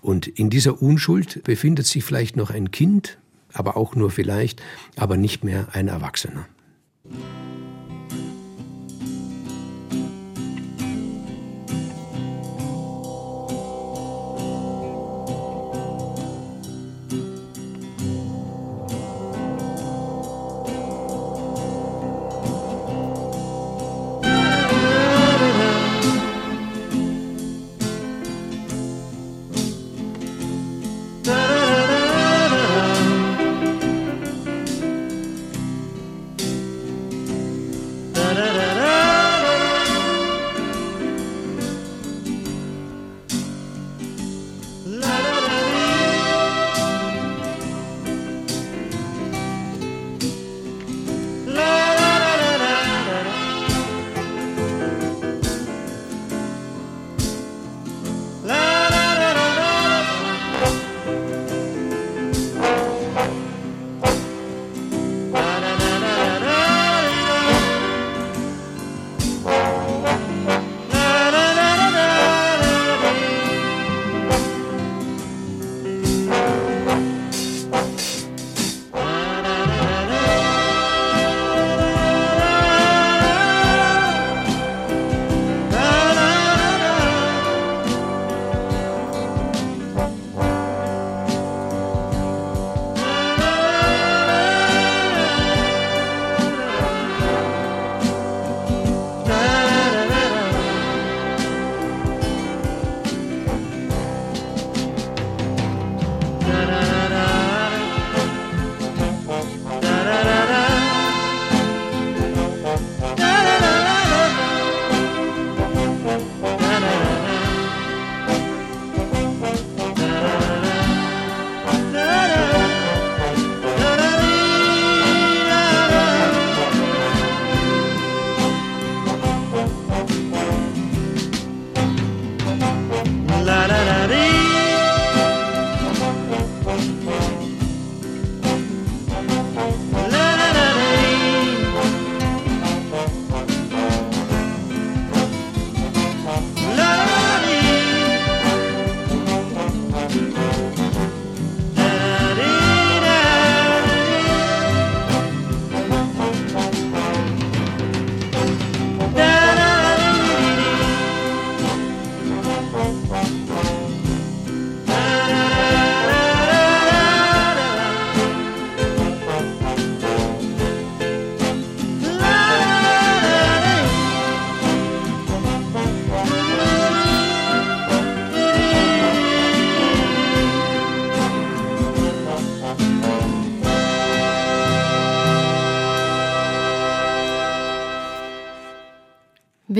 Und in dieser Unschuld befindet sich vielleicht noch ein Kind, aber auch nur vielleicht, aber nicht mehr ein Erwachsener.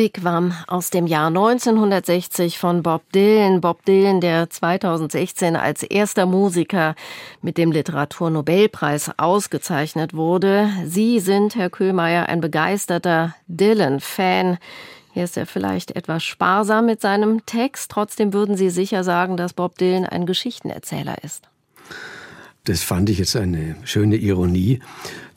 Wigwam aus dem Jahr 1960 von Bob Dylan. Bob Dylan, der 2016 als erster Musiker mit dem Literaturnobelpreis ausgezeichnet wurde. Sie sind, Herr Köhlmeier, ein begeisterter Dylan-Fan. Hier ist er vielleicht etwas sparsam mit seinem Text. Trotzdem würden Sie sicher sagen, dass Bob Dylan ein Geschichtenerzähler ist. Das fand ich jetzt eine schöne Ironie,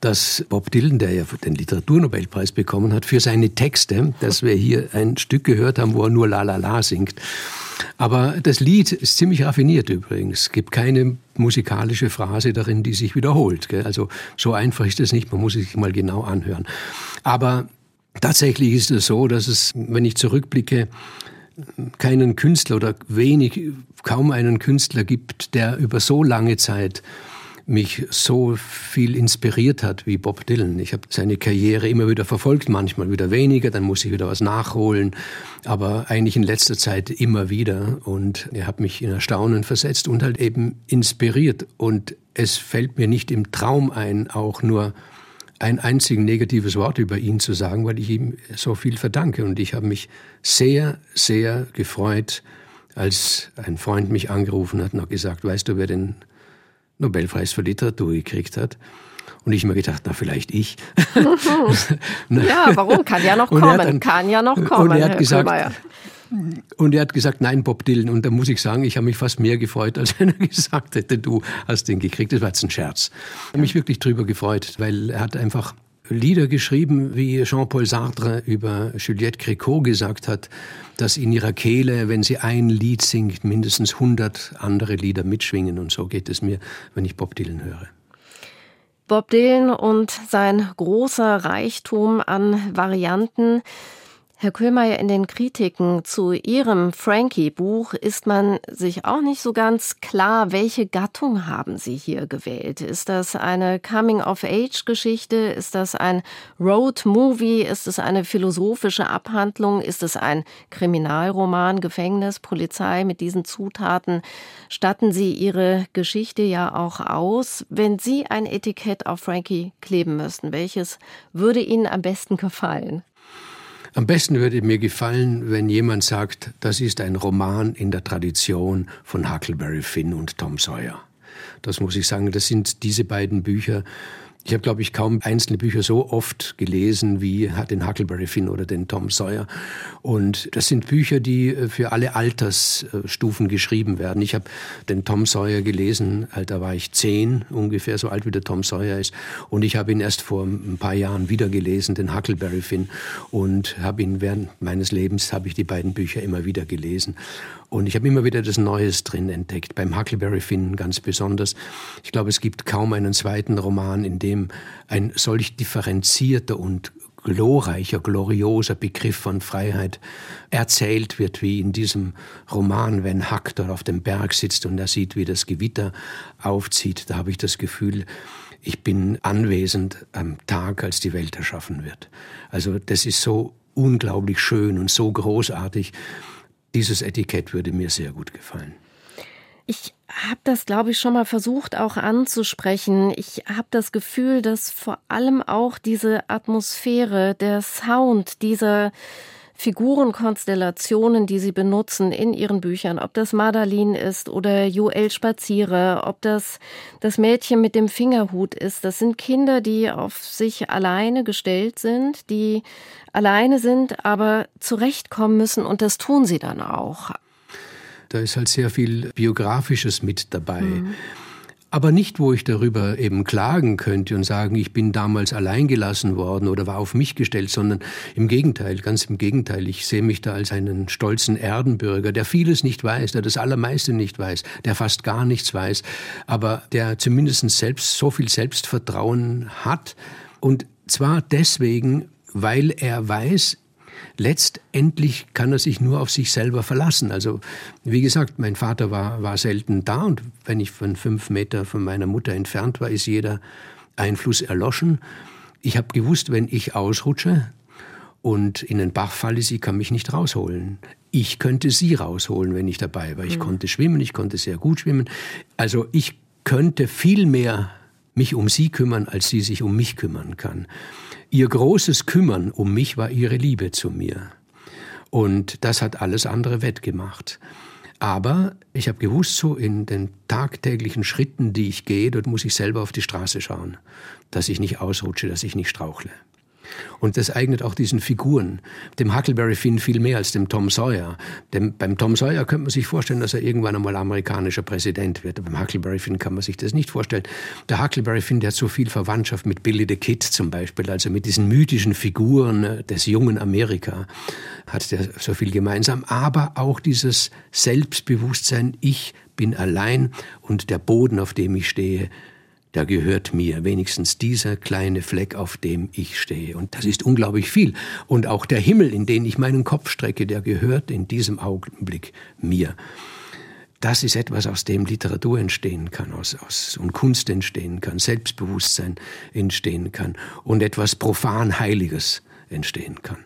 dass Bob Dylan, der ja den Literaturnobelpreis bekommen hat, für seine Texte, dass wir hier ein Stück gehört haben, wo er nur La La La singt. Aber das Lied ist ziemlich raffiniert übrigens. Es gibt keine musikalische Phrase darin, die sich wiederholt. Also so einfach ist es nicht, man muss es sich mal genau anhören. Aber tatsächlich ist es so, dass es, wenn ich zurückblicke, keinen Künstler oder wenig, kaum einen Künstler gibt, der über so lange Zeit mich so viel inspiriert hat wie Bob Dylan. Ich habe seine Karriere immer wieder verfolgt, manchmal wieder weniger, dann muss ich wieder was nachholen, aber eigentlich in letzter Zeit immer wieder und er hat mich in Erstaunen versetzt und halt eben inspiriert und es fällt mir nicht im Traum ein, auch nur ein einziges negatives Wort über ihn zu sagen, weil ich ihm so viel verdanke. Und ich habe mich sehr, sehr gefreut, als ein Freund mich angerufen hat und hat gesagt, weißt du, wer den Nobelpreis für Literatur gekriegt hat? Und ich mir gedacht, na, vielleicht ich. ja, warum? Kann ja noch kommen. Dann, Kann ja noch kommen. Und er hat gesagt, und er hat gesagt, nein, Bob Dylan. Und da muss ich sagen, ich habe mich fast mehr gefreut, als wenn er gesagt hätte, du hast den gekriegt. Das war jetzt ein Scherz. Ich habe mich wirklich drüber gefreut, weil er hat einfach Lieder geschrieben, wie Jean-Paul Sartre über Juliette Gréco gesagt hat, dass in ihrer Kehle, wenn sie ein Lied singt, mindestens 100 andere Lieder mitschwingen. Und so geht es mir, wenn ich Bob Dylan höre. Bob Dylan und sein großer Reichtum an Varianten Herr Köhlmeier, in den Kritiken zu Ihrem Frankie-Buch ist man sich auch nicht so ganz klar, welche Gattung haben Sie hier gewählt? Ist das eine Coming-of-Age-Geschichte? Ist das ein Road-Movie? Ist es eine philosophische Abhandlung? Ist es ein Kriminalroman, Gefängnis, Polizei mit diesen Zutaten? Statten Sie Ihre Geschichte ja auch aus. Wenn Sie ein Etikett auf Frankie kleben müssten, welches würde Ihnen am besten gefallen? Am besten würde mir gefallen, wenn jemand sagt, das ist ein Roman in der Tradition von Huckleberry Finn und Tom Sawyer. Das muss ich sagen, das sind diese beiden Bücher, ich habe, glaube ich, kaum einzelne Bücher so oft gelesen wie den Huckleberry Finn oder den Tom Sawyer. Und das sind Bücher, die äh, für alle Altersstufen geschrieben werden. Ich habe den Tom Sawyer gelesen, äh, da war ich zehn, ungefähr so alt wie der Tom Sawyer ist. Und ich habe ihn erst vor ein paar Jahren wieder gelesen, den Huckleberry Finn. Und habe ihn während meines Lebens, habe ich die beiden Bücher immer wieder gelesen. Und ich habe immer wieder das Neues drin entdeckt, beim Huckleberry Finn ganz besonders. Ich glaube, es gibt kaum einen zweiten Roman, in dem ein solch differenzierter und glorreicher, glorioser Begriff von Freiheit erzählt wird, wie in diesem Roman, wenn Huck dort auf dem Berg sitzt und er sieht, wie das Gewitter aufzieht. Da habe ich das Gefühl, ich bin anwesend am Tag, als die Welt erschaffen wird. Also das ist so unglaublich schön und so großartig. Dieses Etikett würde mir sehr gut gefallen. Ich habe das, glaube ich, schon mal versucht auch anzusprechen. Ich habe das Gefühl, dass vor allem auch diese Atmosphäre, der Sound dieser Figurenkonstellationen, die Sie benutzen in Ihren Büchern, ob das Madalin ist oder Joel Spaziere, ob das das Mädchen mit dem Fingerhut ist. Das sind Kinder, die auf sich alleine gestellt sind, die alleine sind, aber zurechtkommen müssen und das tun sie dann auch. Da ist halt sehr viel Biografisches mit dabei. Mhm. Aber nicht, wo ich darüber eben klagen könnte und sagen, ich bin damals allein gelassen worden oder war auf mich gestellt, sondern im Gegenteil, ganz im Gegenteil. Ich sehe mich da als einen stolzen Erdenbürger, der vieles nicht weiß, der das Allermeiste nicht weiß, der fast gar nichts weiß, aber der zumindest selbst so viel Selbstvertrauen hat. Und zwar deswegen, weil er weiß, letztendlich kann er sich nur auf sich selber verlassen. Also wie gesagt, mein Vater war, war selten da und wenn ich von fünf Meter von meiner Mutter entfernt war, ist jeder Einfluss erloschen. Ich habe gewusst, wenn ich ausrutsche und in den Bach falle, sie kann mich nicht rausholen. Ich könnte sie rausholen, wenn ich dabei war. Ich mhm. konnte schwimmen, ich konnte sehr gut schwimmen. Also ich könnte viel mehr mich um sie kümmern, als sie sich um mich kümmern kann. Ihr großes Kümmern um mich war ihre Liebe zu mir. Und das hat alles andere wettgemacht. Aber ich habe gewusst, so in den tagtäglichen Schritten, die ich gehe, dort muss ich selber auf die Straße schauen, dass ich nicht ausrutsche, dass ich nicht strauchle. Und das eignet auch diesen Figuren, dem Huckleberry Finn viel mehr als dem Tom Sawyer. Dem, beim Tom Sawyer könnte man sich vorstellen, dass er irgendwann einmal amerikanischer Präsident wird. beim Huckleberry Finn kann man sich das nicht vorstellen. Der Huckleberry Finn, der hat so viel Verwandtschaft mit Billy the Kid zum Beispiel, also mit diesen mythischen Figuren äh, des jungen Amerika, hat der so viel gemeinsam. Aber auch dieses Selbstbewusstsein, ich bin allein und der Boden, auf dem ich stehe, der gehört mir, wenigstens dieser kleine Fleck, auf dem ich stehe. Und das ist unglaublich viel. Und auch der Himmel, in den ich meinen Kopf strecke, der gehört in diesem Augenblick mir. Das ist etwas, aus dem Literatur entstehen kann, aus, aus, und Kunst entstehen kann, Selbstbewusstsein entstehen kann und etwas profan Heiliges entstehen kann.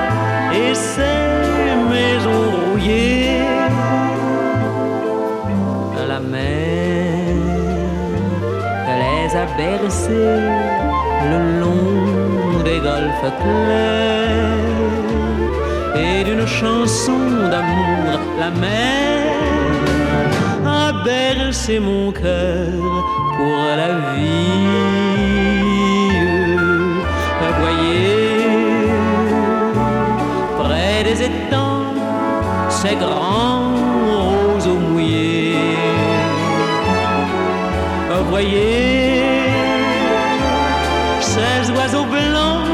et ces maisons rouillées. La mer les a bercées le long des golfes clairs et d'une chanson d'amour, la mer a bercé mon cœur pour la vie. Ces grands roseaux mouillés. Voyez ces oiseaux blancs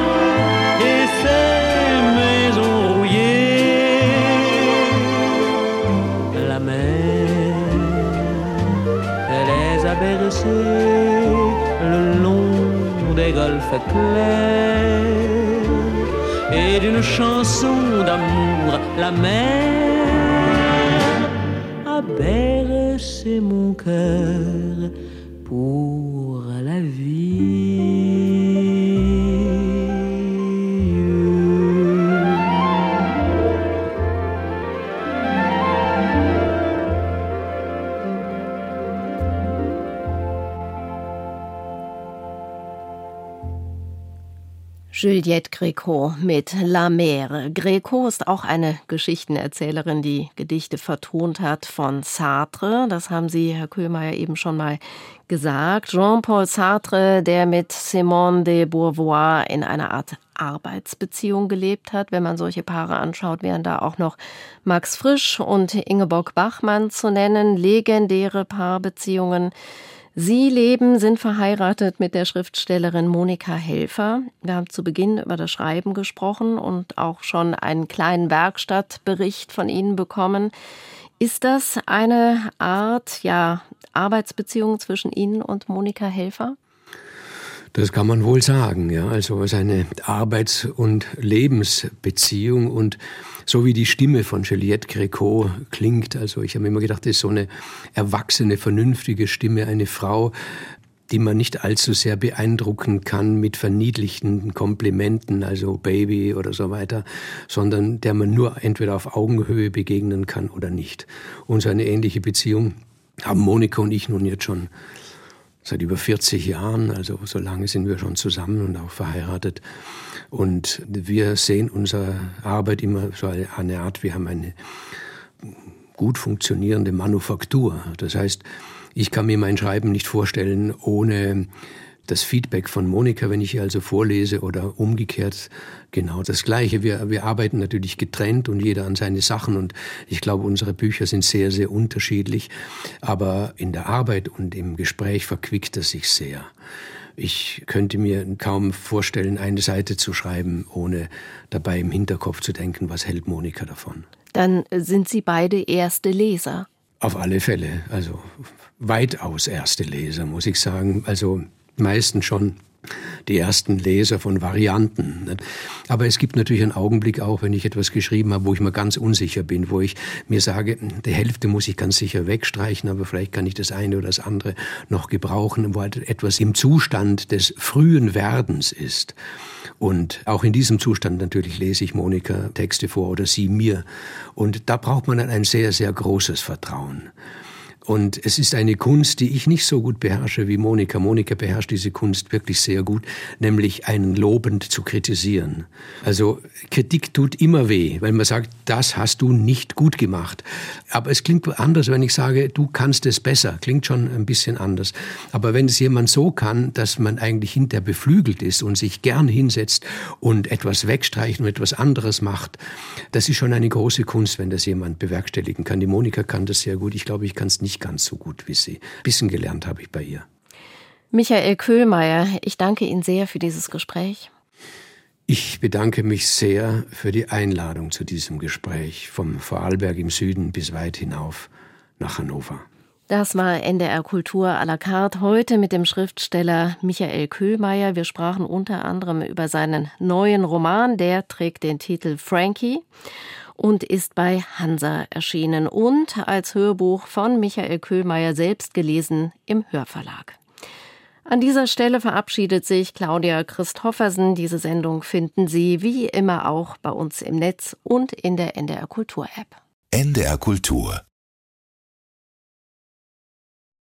et ces maisons rouillées. La mer, elle les a bercées le long des golfes clairs d'une chanson d'amour, la mer bercer mon cœur pour Juliette Greco mit La Mer. Greco ist auch eine Geschichtenerzählerin, die Gedichte vertont hat von Sartre. Das haben Sie, Herr Köhlmeier, eben schon mal gesagt. Jean-Paul Sartre, der mit Simone de Beauvoir in einer Art Arbeitsbeziehung gelebt hat. Wenn man solche Paare anschaut, wären da auch noch Max Frisch und Ingeborg Bachmann zu nennen. Legendäre Paarbeziehungen. Sie leben, sind verheiratet mit der Schriftstellerin Monika Helfer. Wir haben zu Beginn über das Schreiben gesprochen und auch schon einen kleinen Werkstattbericht von Ihnen bekommen. Ist das eine Art, ja, Arbeitsbeziehung zwischen Ihnen und Monika Helfer? Das kann man wohl sagen, ja. Also es ist eine Arbeits- und Lebensbeziehung und so wie die Stimme von Juliette Greco klingt. Also ich habe immer gedacht, das ist so eine erwachsene, vernünftige Stimme, eine Frau, die man nicht allzu sehr beeindrucken kann mit verniedlichten Komplimenten, also Baby oder so weiter, sondern der man nur entweder auf Augenhöhe begegnen kann oder nicht. Und so eine ähnliche Beziehung haben Monika und ich nun jetzt schon seit über 40 Jahren, also so lange sind wir schon zusammen und auch verheiratet. Und wir sehen unsere Arbeit immer so eine Art, wir haben eine gut funktionierende Manufaktur. Das heißt, ich kann mir mein Schreiben nicht vorstellen ohne das Feedback von Monika, wenn ich ihr also vorlese oder umgekehrt genau das Gleiche. Wir, wir arbeiten natürlich getrennt und jeder an seine Sachen und ich glaube, unsere Bücher sind sehr, sehr unterschiedlich, aber in der Arbeit und im Gespräch verquickt das sich sehr. Ich könnte mir kaum vorstellen, eine Seite zu schreiben, ohne dabei im Hinterkopf zu denken, was hält Monika davon. Dann sind Sie beide erste Leser. Auf alle Fälle, also weitaus erste Leser, muss ich sagen. Also meistens schon die ersten Leser von Varianten. Aber es gibt natürlich einen Augenblick auch, wenn ich etwas geschrieben habe, wo ich mir ganz unsicher bin, wo ich mir sage, die Hälfte muss ich ganz sicher wegstreichen, aber vielleicht kann ich das eine oder das andere noch gebrauchen, wo halt etwas im Zustand des frühen Werdens ist. Und auch in diesem Zustand natürlich lese ich Monika Texte vor oder sie mir. Und da braucht man dann ein sehr, sehr großes Vertrauen. Und es ist eine Kunst, die ich nicht so gut beherrsche wie Monika. Monika beherrscht diese Kunst wirklich sehr gut, nämlich einen lobend zu kritisieren. Also Kritik tut immer weh, weil man sagt, das hast du nicht gut gemacht. Aber es klingt anders, wenn ich sage, du kannst es besser. Klingt schon ein bisschen anders. Aber wenn es jemand so kann, dass man eigentlich hinter beflügelt ist und sich gern hinsetzt und etwas wegstreicht und etwas anderes macht, das ist schon eine große Kunst, wenn das jemand bewerkstelligen kann. Die Monika kann das sehr gut. Ich glaube, ich kann es nicht nicht ganz so gut wie Sie. Ein bisschen gelernt habe ich bei ihr. Michael Köhlmeier, ich danke Ihnen sehr für dieses Gespräch. Ich bedanke mich sehr für die Einladung zu diesem Gespräch vom Vorarlberg im Süden bis weit hinauf nach Hannover. Das war NDR Kultur à la carte heute mit dem Schriftsteller Michael Köhlmeier. Wir sprachen unter anderem über seinen neuen Roman, der trägt den Titel Frankie und ist bei Hansa erschienen und als Hörbuch von Michael Köhlmeier selbst gelesen im Hörverlag. An dieser Stelle verabschiedet sich Claudia Christoffersen. Diese Sendung finden Sie wie immer auch bei uns im Netz und in der NDR Kultur App. NDR Kultur